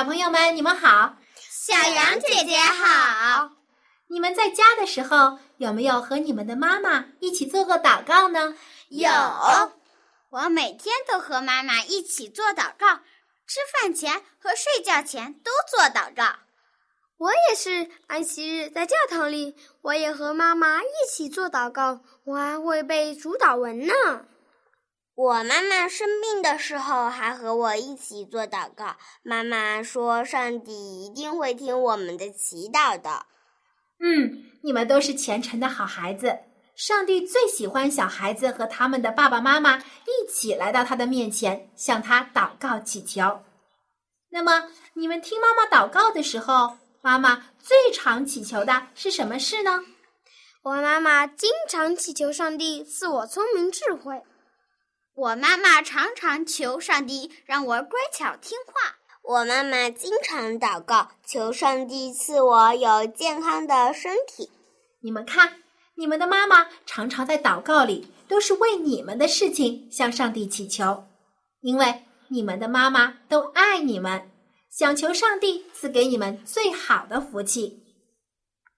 小朋友们，你们好！小羊姐姐好！你们在家的时候有没有和你们的妈妈一起做过祷告呢？有，我每天都和妈妈一起做祷告，吃饭前和睡觉前都做祷告。我也是，安息日在教堂里，我也和妈妈一起做祷告，我还会背主祷文呢。我妈妈生病的时候还和我一起做祷告。妈妈说：“上帝一定会听我们的祈祷的。”嗯，你们都是虔诚的好孩子。上帝最喜欢小孩子和他们的爸爸妈妈一起来到他的面前，向他祷告祈求。那么，你们听妈妈祷告的时候，妈妈最常祈求的是什么事呢？我妈妈经常祈求上帝赐我聪明智慧。我妈妈常常求上帝让我乖巧听话。我妈妈经常祷告，求上帝赐我有健康的身体。你们看，你们的妈妈常常在祷告里都是为你们的事情向上帝祈求，因为你们的妈妈都爱你们，想求上帝赐给你们最好的福气。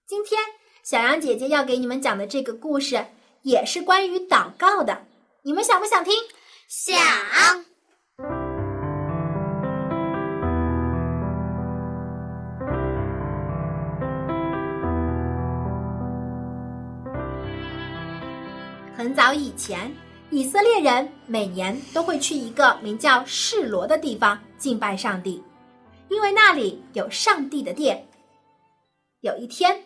今天，小羊姐姐要给你们讲的这个故事也是关于祷告的。你们想不想听？想。很早以前，以色列人每年都会去一个名叫示罗的地方敬拜上帝，因为那里有上帝的殿。有一天，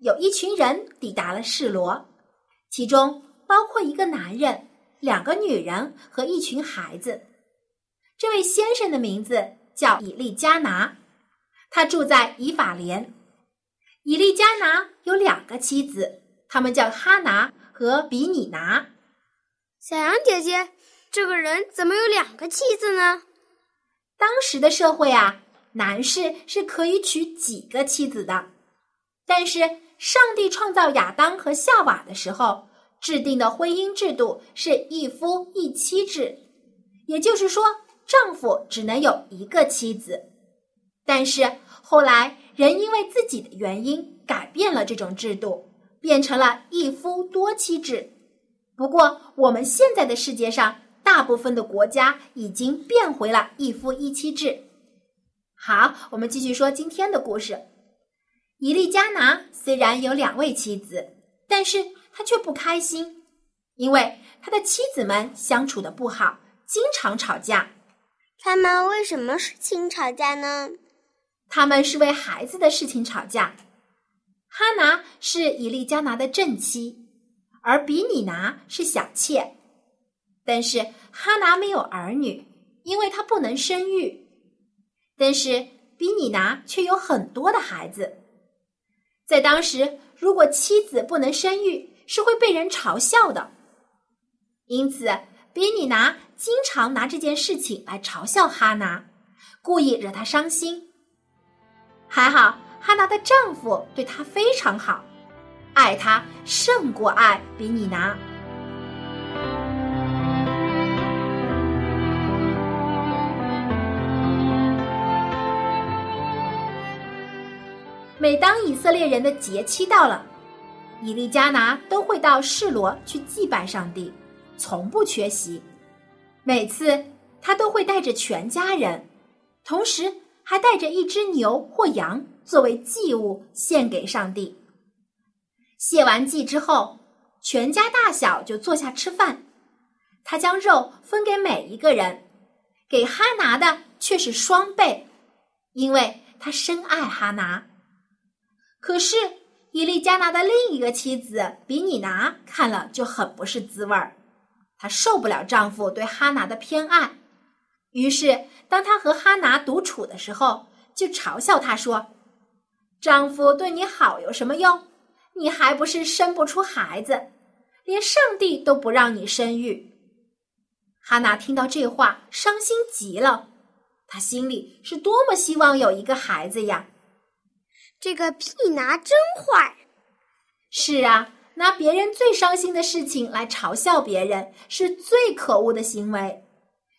有一群人抵达了示罗，其中包括一个男人。两个女人和一群孩子。这位先生的名字叫以利加拿，他住在以法莲。以利加拿有两个妻子，他们叫哈拿和比尼拿。小羊姐姐，这个人怎么有两个妻子呢？当时的社会啊，男士是可以娶几个妻子的，但是上帝创造亚当和夏娃的时候。制定的婚姻制度是一夫一妻制，也就是说，丈夫只能有一个妻子。但是后来人因为自己的原因改变了这种制度，变成了一夫多妻制。不过，我们现在的世界上大部分的国家已经变回了一夫一妻制。好，我们继续说今天的故事。伊利加拿虽然有两位妻子，但是。他却不开心，因为他的妻子们相处的不好，经常吵架。他们为什么事情吵架呢？他们是为孩子的事情吵架。哈拿是以利加拿的正妻，而比拟拿是小妾。但是哈拿没有儿女，因为她不能生育。但是比拟拿却有很多的孩子。在当时，如果妻子不能生育，是会被人嘲笑的，因此比尼拿经常拿这件事情来嘲笑哈拿，故意惹她伤心。还好哈拿的丈夫对她非常好，爱她胜过爱比尼拿。每当以色列人的节期到了。以利加拿都会到示罗去祭拜上帝，从不缺席。每次他都会带着全家人，同时还带着一只牛或羊作为祭物献给上帝。谢完祭之后，全家大小就坐下吃饭。他将肉分给每一个人，给哈拿的却是双倍，因为他深爱哈拿。可是。伊利加拿的另一个妻子比拟拿看了就很不是滋味儿，她受不了丈夫对哈拿的偏爱，于是，当她和哈拿独处的时候，就嘲笑他说：“丈夫对你好有什么用？你还不是生不出孩子，连上帝都不让你生育。”哈娜听到这话，伤心极了。她心里是多么希望有一个孩子呀！这个屁拿真坏。是啊，拿别人最伤心的事情来嘲笑别人，是最可恶的行为。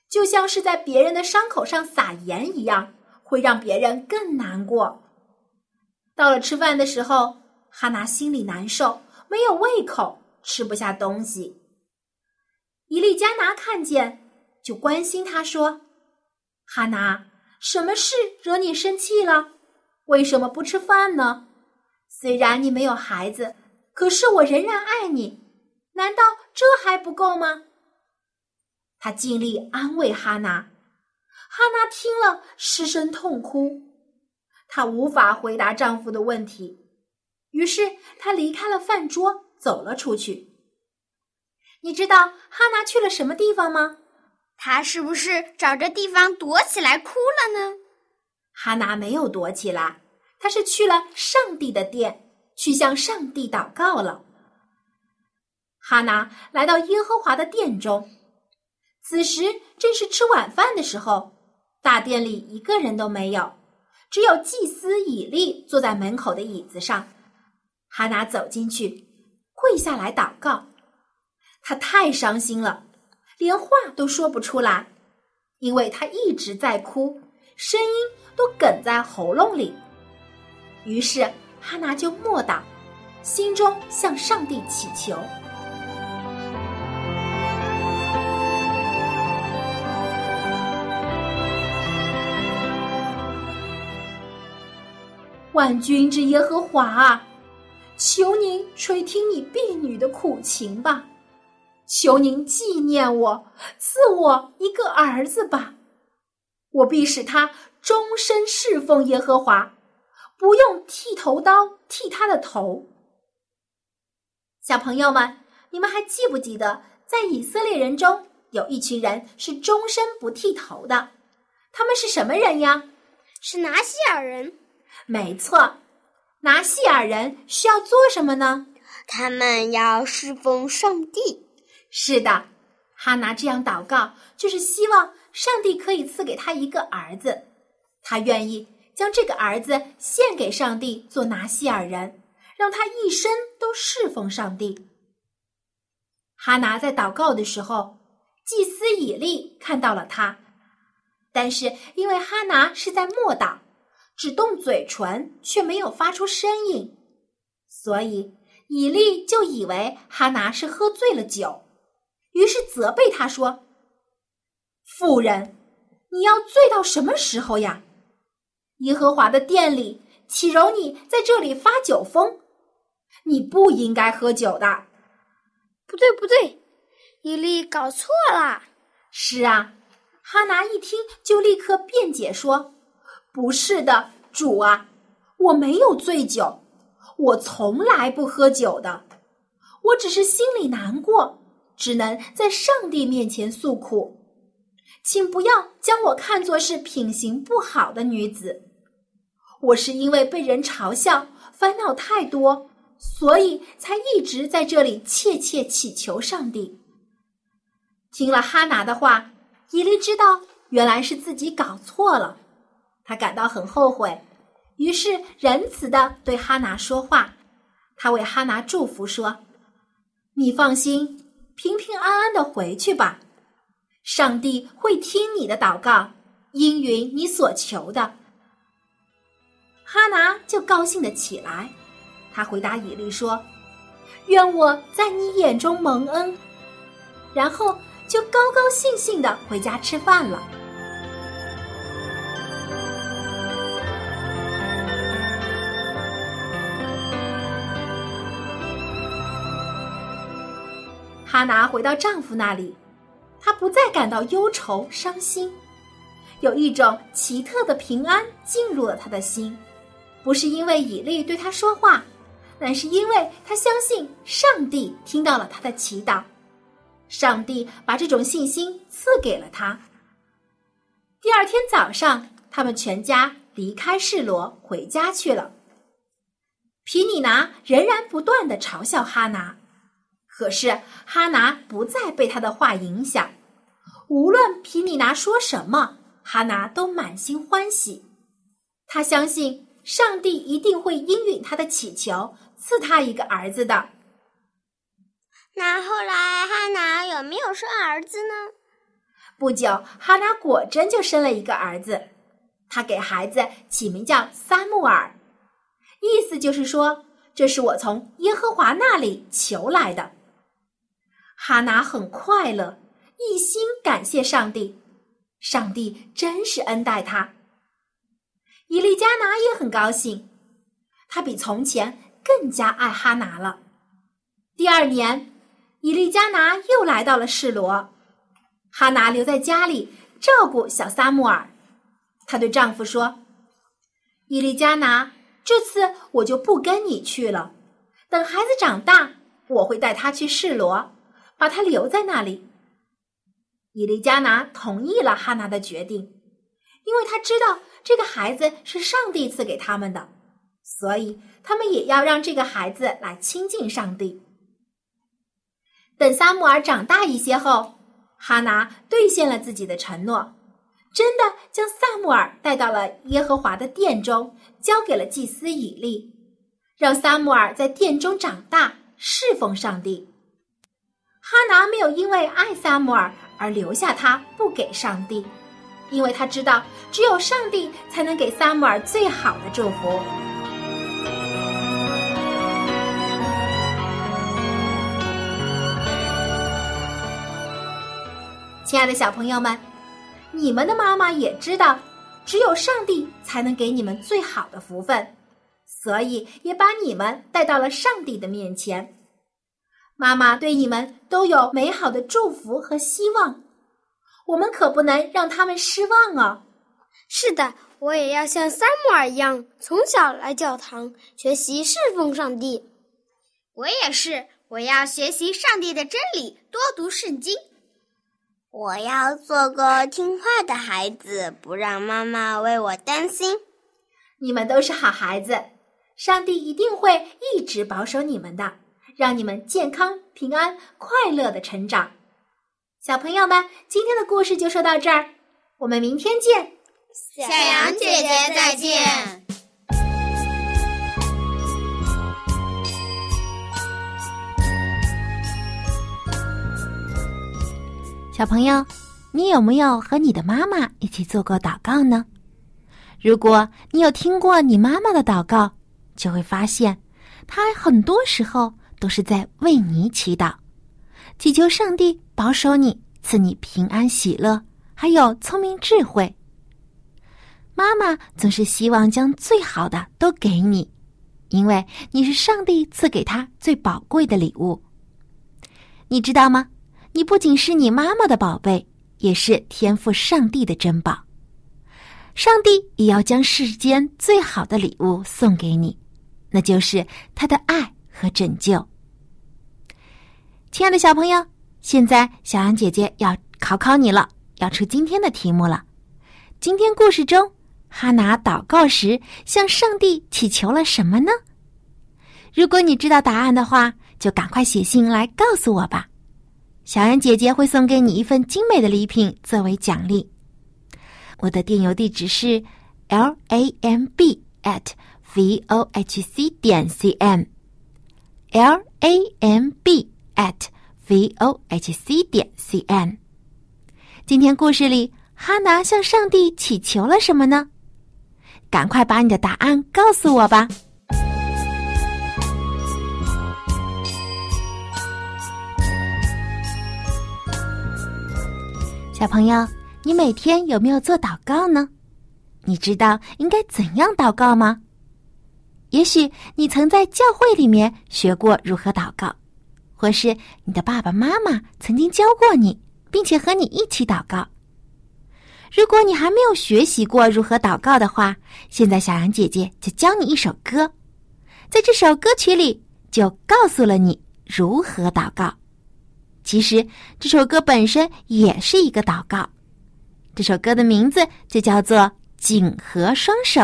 就像是在别人的伤口上撒盐一样，会让别人更难过。到了吃饭的时候，哈娜心里难受，没有胃口，吃不下东西。伊利加拿看见，就关心他说：“哈娜，什么事惹你生气了？为什么不吃饭呢？虽然你没有孩子，可是我仍然爱你。难道这还不够吗？”他尽力安慰哈娜，哈娜听了失声痛哭。她无法回答丈夫的问题，于是她离开了饭桌，走了出去。你知道哈娜去了什么地方吗？她是不是找着地方躲起来哭了呢？哈娜没有躲起来，她是去了上帝的殿，去向上帝祷告了。哈娜来到耶和华的殿中。此时正是吃晚饭的时候，大殿里一个人都没有，只有祭司以利坐在门口的椅子上。哈娜走进去，跪下来祷告。他太伤心了，连话都说不出来，因为他一直在哭，声音都哽在喉咙里。于是哈娜就默祷，心中向上帝祈求。万军之耶和华啊，求您垂听你婢女的苦情吧，求您纪念我，赐我一个儿子吧，我必使他终身侍奉耶和华，不用剃头刀剃他的头。小朋友们，你们还记不记得，在以色列人中有一群人是终身不剃头的？他们是什么人呀？是拿西尔人。没错，拿西尔人需要做什么呢？他们要侍奉上帝。是的，哈拿这样祷告，就是希望上帝可以赐给他一个儿子。他愿意将这个儿子献给上帝做拿西尔人，让他一生都侍奉上帝。哈拿在祷告的时候，祭司以利看到了他，但是因为哈拿是在默祷。只动嘴唇，却没有发出声音，所以以利就以为哈拿是喝醉了酒，于是责备他说：“妇人，你要醉到什么时候呀？耶和华的殿里岂容你在这里发酒疯？你不应该喝酒的。”不对，不对，伊利搞错了。是啊，哈拿一听就立刻辩解说。不是的，主啊，我没有醉酒，我从来不喝酒的，我只是心里难过，只能在上帝面前诉苦，请不要将我看作是品行不好的女子。我是因为被人嘲笑，烦恼太多，所以才一直在这里切切祈求上帝。听了哈拿的话，伊利知道原来是自己搞错了。他感到很后悔，于是仁慈的对哈拿说话。他为哈拿祝福说：“你放心，平平安安的回去吧。上帝会听你的祷告，应允你所求的。”哈拿就高兴的起来。他回答以利说：“愿我在你眼中蒙恩。”然后就高高兴兴的回家吃饭了。哈拿回到丈夫那里，她不再感到忧愁伤心，有一种奇特的平安进入了她的心。不是因为以利对他说话，乃是因为他相信上帝听到了他的祈祷，上帝把这种信心赐给了他。第二天早上，他们全家离开示罗回家去了。皮尼拿仍然不断的嘲笑哈拿，可是哈拿不再被他的话影响。无论皮尼拿说什么，哈拿都满心欢喜。他相信上帝一定会应允他的祈求，赐他一个儿子的。那后来哈拿有没有生儿子呢？不久，哈拿果真就生了一个儿子，他给孩子起名叫撒木尔，意思就是说这是我从耶和华那里求来的。哈拿很快乐。一心感谢上帝，上帝真是恩待他。伊利加拿也很高兴，他比从前更加爱哈拿了。第二年，伊利加拿又来到了示罗，哈拿留在家里照顾小撒穆尔。她对丈夫说：“伊利加拿，这次我就不跟你去了。等孩子长大，我会带他去示罗，把他留在那里。”伊丽加拿同意了哈拿的决定，因为他知道这个孩子是上帝赐给他们的，所以他们也要让这个孩子来亲近上帝。等撒母耳长大一些后，哈拿兑现了自己的承诺，真的将萨母尔带到了耶和华的殿中，交给了祭司以利，让撒母耳在殿中长大，侍奉上帝。哈拿没有因为爱撒母耳。而留下他不给上帝，因为他知道只有上帝才能给萨姆尔最好的祝福。亲爱的小朋友们，你们的妈妈也知道，只有上帝才能给你们最好的福分，所以也把你们带到了上帝的面前。妈妈对你们都有美好的祝福和希望，我们可不能让他们失望啊。是的，我也要像萨姆尔一样，从小来教堂学习侍奉上帝。我也是，我要学习上帝的真理，多读圣经。我要做个听话的孩子，不让妈妈为我担心。你们都是好孩子，上帝一定会一直保守你们的。让你们健康、平安、快乐的成长，小朋友们，今天的故事就说到这儿，我们明天见。小羊姐姐再见。小朋友，你有没有和你的妈妈一起做过祷告呢？如果你有听过你妈妈的祷告，就会发现，她很多时候。都是在为你祈祷，祈求上帝保守你，赐你平安喜乐，还有聪明智慧。妈妈总是希望将最好的都给你，因为你是上帝赐给他最宝贵的礼物。你知道吗？你不仅是你妈妈的宝贝，也是天赋上帝的珍宝。上帝也要将世间最好的礼物送给你，那就是他的爱。和拯救，亲爱的小朋友，现在小羊姐姐要考考你了，要出今天的题目了。今天故事中，哈拿祷告时向上帝祈求了什么呢？如果你知道答案的话，就赶快写信来告诉我吧。小羊姐姐会送给你一份精美的礼品作为奖励。我的电邮地址是 l a m b at v o h c 点 c m。l a m b at v o h c 点 c n。今天故事里，哈拿向上帝祈求了什么呢？赶快把你的答案告诉我吧！小朋友，你每天有没有做祷告呢？你知道应该怎样祷告吗？也许你曾在教会里面学过如何祷告，或是你的爸爸妈妈曾经教过你，并且和你一起祷告。如果你还没有学习过如何祷告的话，现在小羊姐姐就教你一首歌，在这首歌曲里就告诉了你如何祷告。其实这首歌本身也是一个祷告，这首歌的名字就叫做《紧合双手》。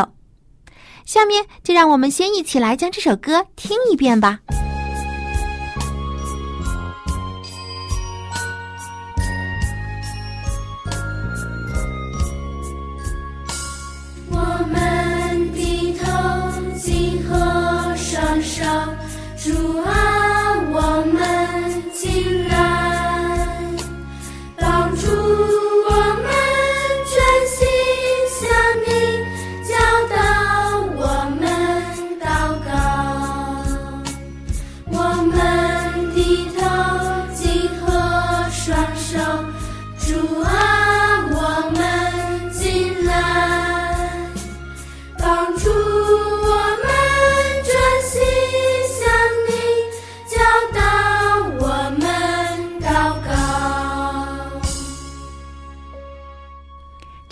下面就让我们先一起来将这首歌听一遍吧。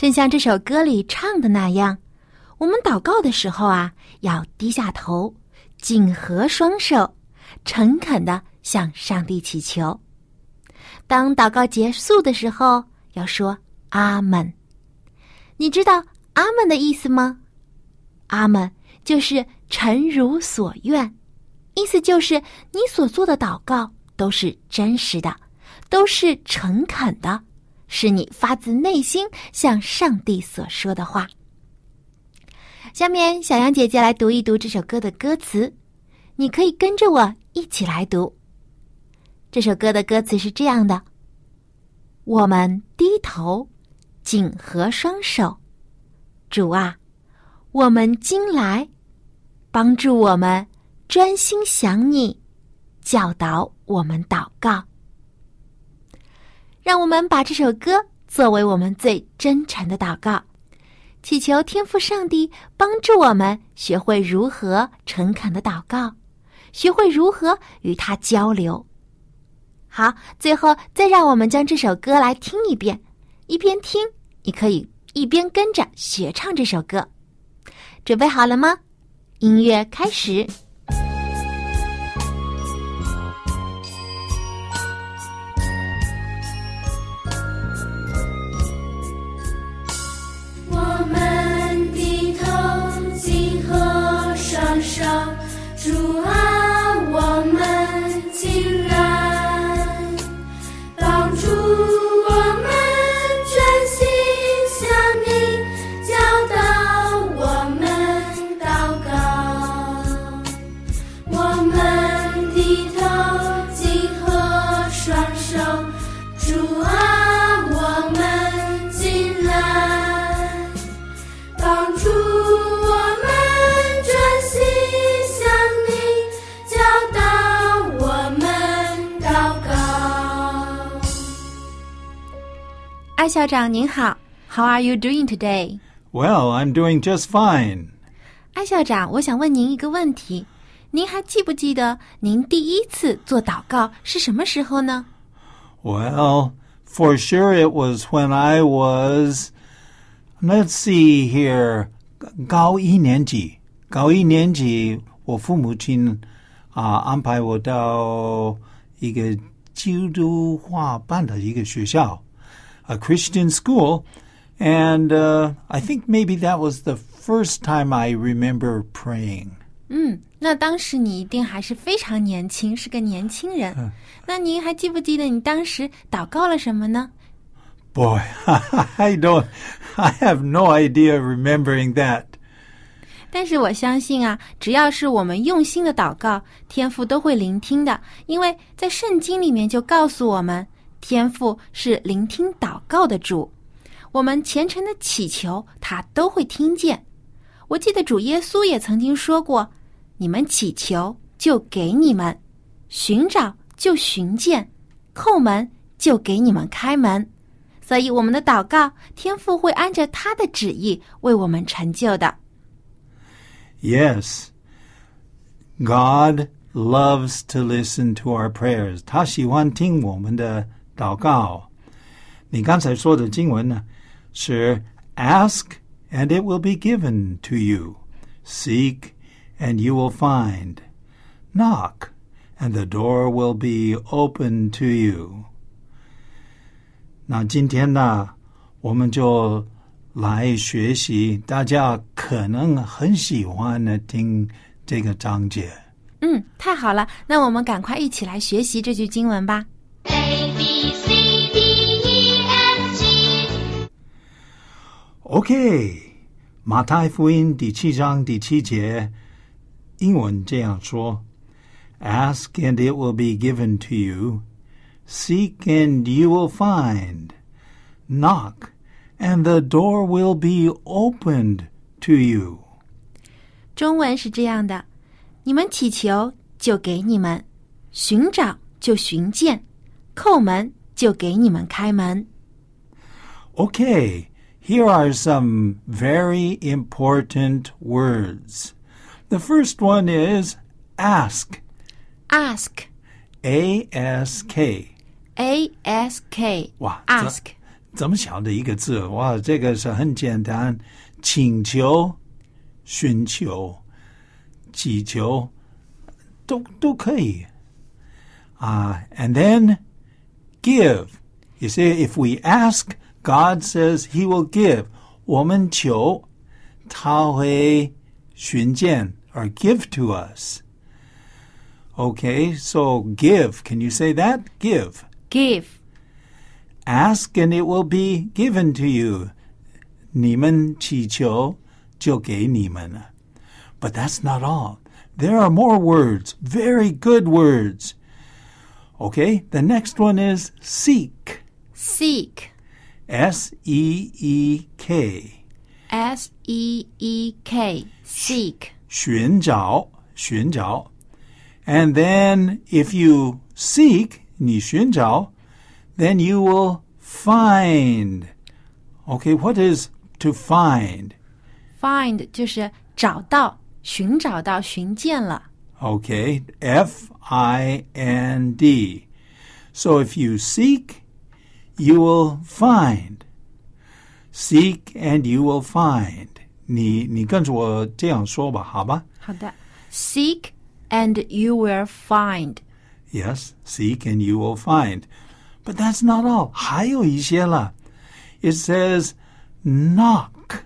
正像这首歌里唱的那样，我们祷告的时候啊，要低下头，紧合双手，诚恳的向上帝祈求。当祷告结束的时候，要说“阿门”。你知道“阿门”的意思吗？“阿门”就是诚如所愿，意思就是你所做的祷告都是真实的，都是诚恳的。是你发自内心向上帝所说的话。下面，小杨姐姐来读一读这首歌的歌词，你可以跟着我一起来读。这首歌的歌词是这样的：我们低头，紧合双手，主啊，我们今来，帮助我们专心想你，教导我们祷告。让我们把这首歌作为我们最真诚的祷告，祈求天父上帝帮助我们学会如何诚恳的祷告，学会如何与他交流。好，最后再让我们将这首歌来听一遍，一边听，你可以一边跟着学唱这首歌。准备好了吗？音乐开始。校长您好，How are you doing today？ Well, I'm doing just fine. 艾校长，我想问您一个问题，您还记不记得您第一次做祷告是什么时候呢？ Well, for sure it was when I was, let's see here, 高一年级。高一年级，我父母亲啊安排我到一个基督化办的一个学校 ，a Christian school, and uh, I think maybe that was the first time I remember praying. 嗯，那当时你一定还是非常年轻，是个年轻人。那您还记不记得你当时祷告了什么呢？ Boy, I don't, I have no idea remembering that. 但是我相信啊，只要是我们用心的祷告，天父都会聆听的，因为在圣经里面就告诉我们， 天父是聆听祷告的主。我们虔诚的祈求，他都会听见。我记得主耶稣也曾经说过：“你们祈求，就给你们；寻找，就寻见；叩门，就给你们开门。”所以，我们的祷告，天父会按着他的旨意为我们成就的。Yes, God loves to listen to our prayers. 他喜欢听我们的祷告。你刚才说的经文呢，是 Ask and it will be given to you. Seek and you will find. Knock and the door will be open to you. 那今天呢， 我们就来学习，大家可能很喜欢的听这个章节。嗯，太好了，那我们赶快一起来学习这句经文吧。 OK，马太福音第七章第七节，英文这样说：“Ask and it will be given to you; seek and you will find; knock and the door will be opened to you。”中文是这样的：你们祈求，就给你们；寻找，就寻见；叩门，就给你们开门。 Okay, here are some very important words. The first one is ask. Ask, A S K。 A S K，哇这 ask，这么小的一个字，哇，这个是很简单，请求、寻求、祈求，都都可以。啊、a n d then give. You see, if we ask, God says He will give. 我们求，他会寻见 or give to us. Okay, so give. Can you say that? Give. give, Ask and it will be given to you. 你们祈求，就给你们了。But that's not all. There are more words, very good words. Okay, the next one is seek. seek, S E E K. S E E K, seek. 寻找，寻找。And then if you seek, 你寻找, then you will find. Okay, what is to find? Find 就是找到、寻找到、寻见了。 Okay, F I N D. So if you seek, you will find. Seek and you will find. 你你跟着我这样说吧，好吧？好的，seek and you will find. Yes, seek and you will find. But that's not all. 还有一些了。It says knock.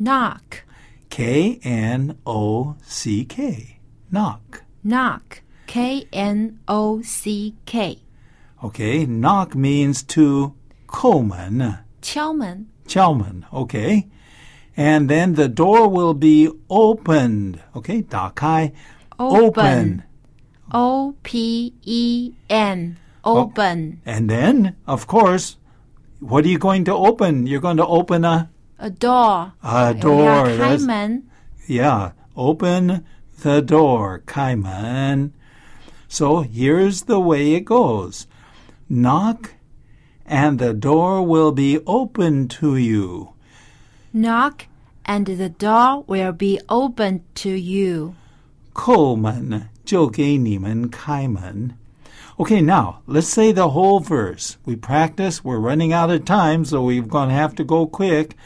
Knock, K N O C K. Knock. knock, K N O C K. Okay, knock means to 叩门,敲门敲门, okay? And then the door will be opened. Okay, 打开 Open. O P E N, open. And then, of course, what are you going to open? You're going to open a A door. a 我 door. 要开 That's- 门。 Yeah, open the door, 开门. So here's the way it goes. Knock and the door will be open to you. Knock and the door will be opened to you. 叩门就给你们开门. Okay, now let's say the whole verse. We practice. We're running out of time, so we're going to have to go quick.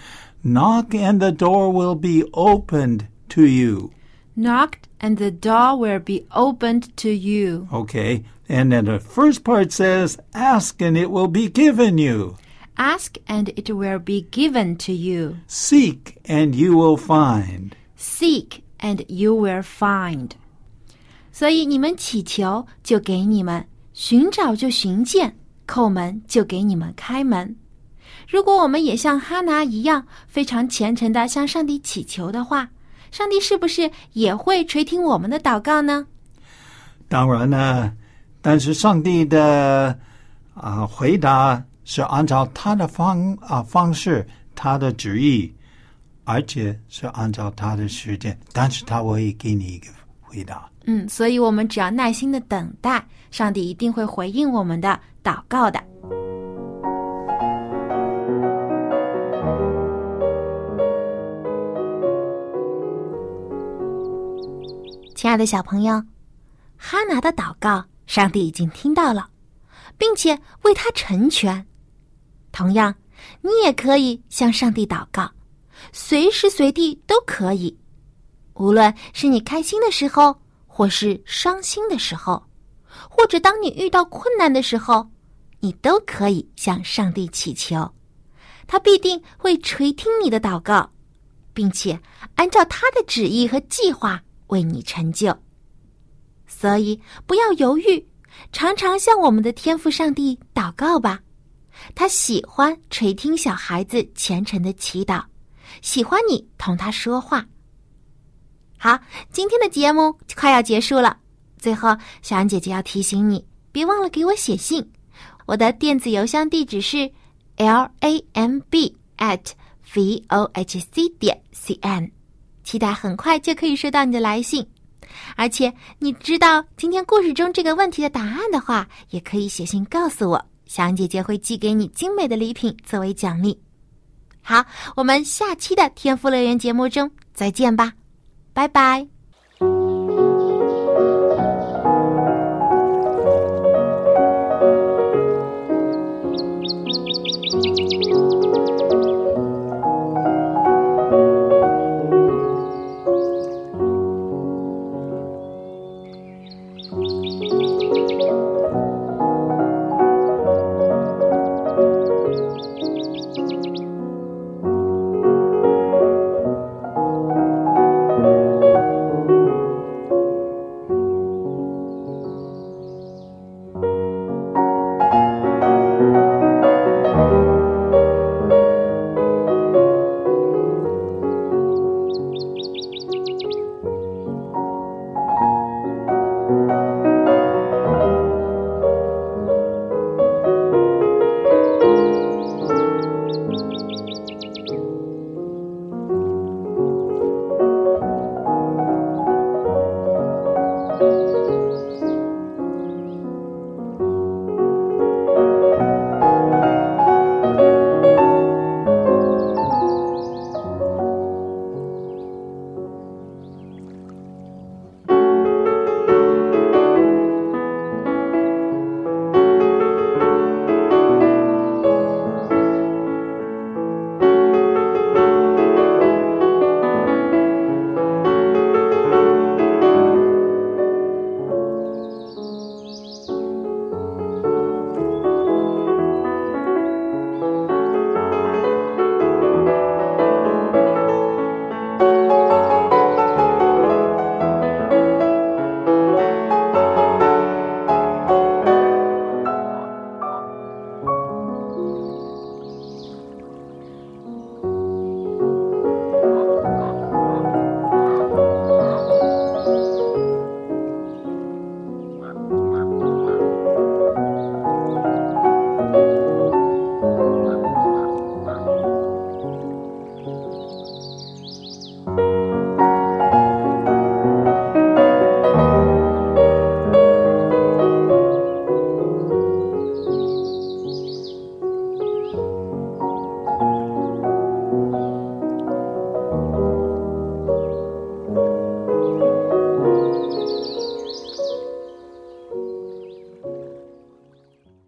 Knock and the door will be opened to you. Knocked and the door will be opened to you. Okay, and then the first part says, Ask and it will be given you. Ask and it will be given to you. Seek and you will find. Seek and you will find. 所以你们祈求，就给你们；寻找就寻见；叩门就给你们开门。如果我们也像哈拿一样，非常虔诚的向上帝祈求的话，上帝是不是也会垂听我们的祷告呢？当然呢， 但是上帝的啊、回答是按照他的方啊、方式，他的旨意，而且是按照他的时间，但是他会给你一个回答。嗯，所以我们只要耐心的等待，上帝一定会回应我们的祷告的。亲爱的小朋友，哈拿的祷告，上帝已经听到了，并且为他成全。同样，你也可以向上帝祷告，随时随地都可以。无论是你开心的时候，或是伤心的时候，或者当你遇到困难的时候，你都可以向上帝祈求。他必定会垂听你的祷告，并且按照他的旨意和计划为你成就。所以不要犹豫，常常向我们的天父上帝祷告吧。他喜欢垂听小孩子虔诚的祈祷，喜欢你同他说话。好，今天的节目快要结束了，最后小安姐姐要提醒你，别忘了给我写信。我的电子邮箱地址是 l a m b at v o h c 点 c n，期待很快就可以收到你的来信。而且你知道今天故事中这个问题的答案的话，也可以写信告诉我。小姐姐会寄给你精美的礼品作为奖励。好，我们下期的天赋乐园节目中再见吧，拜拜。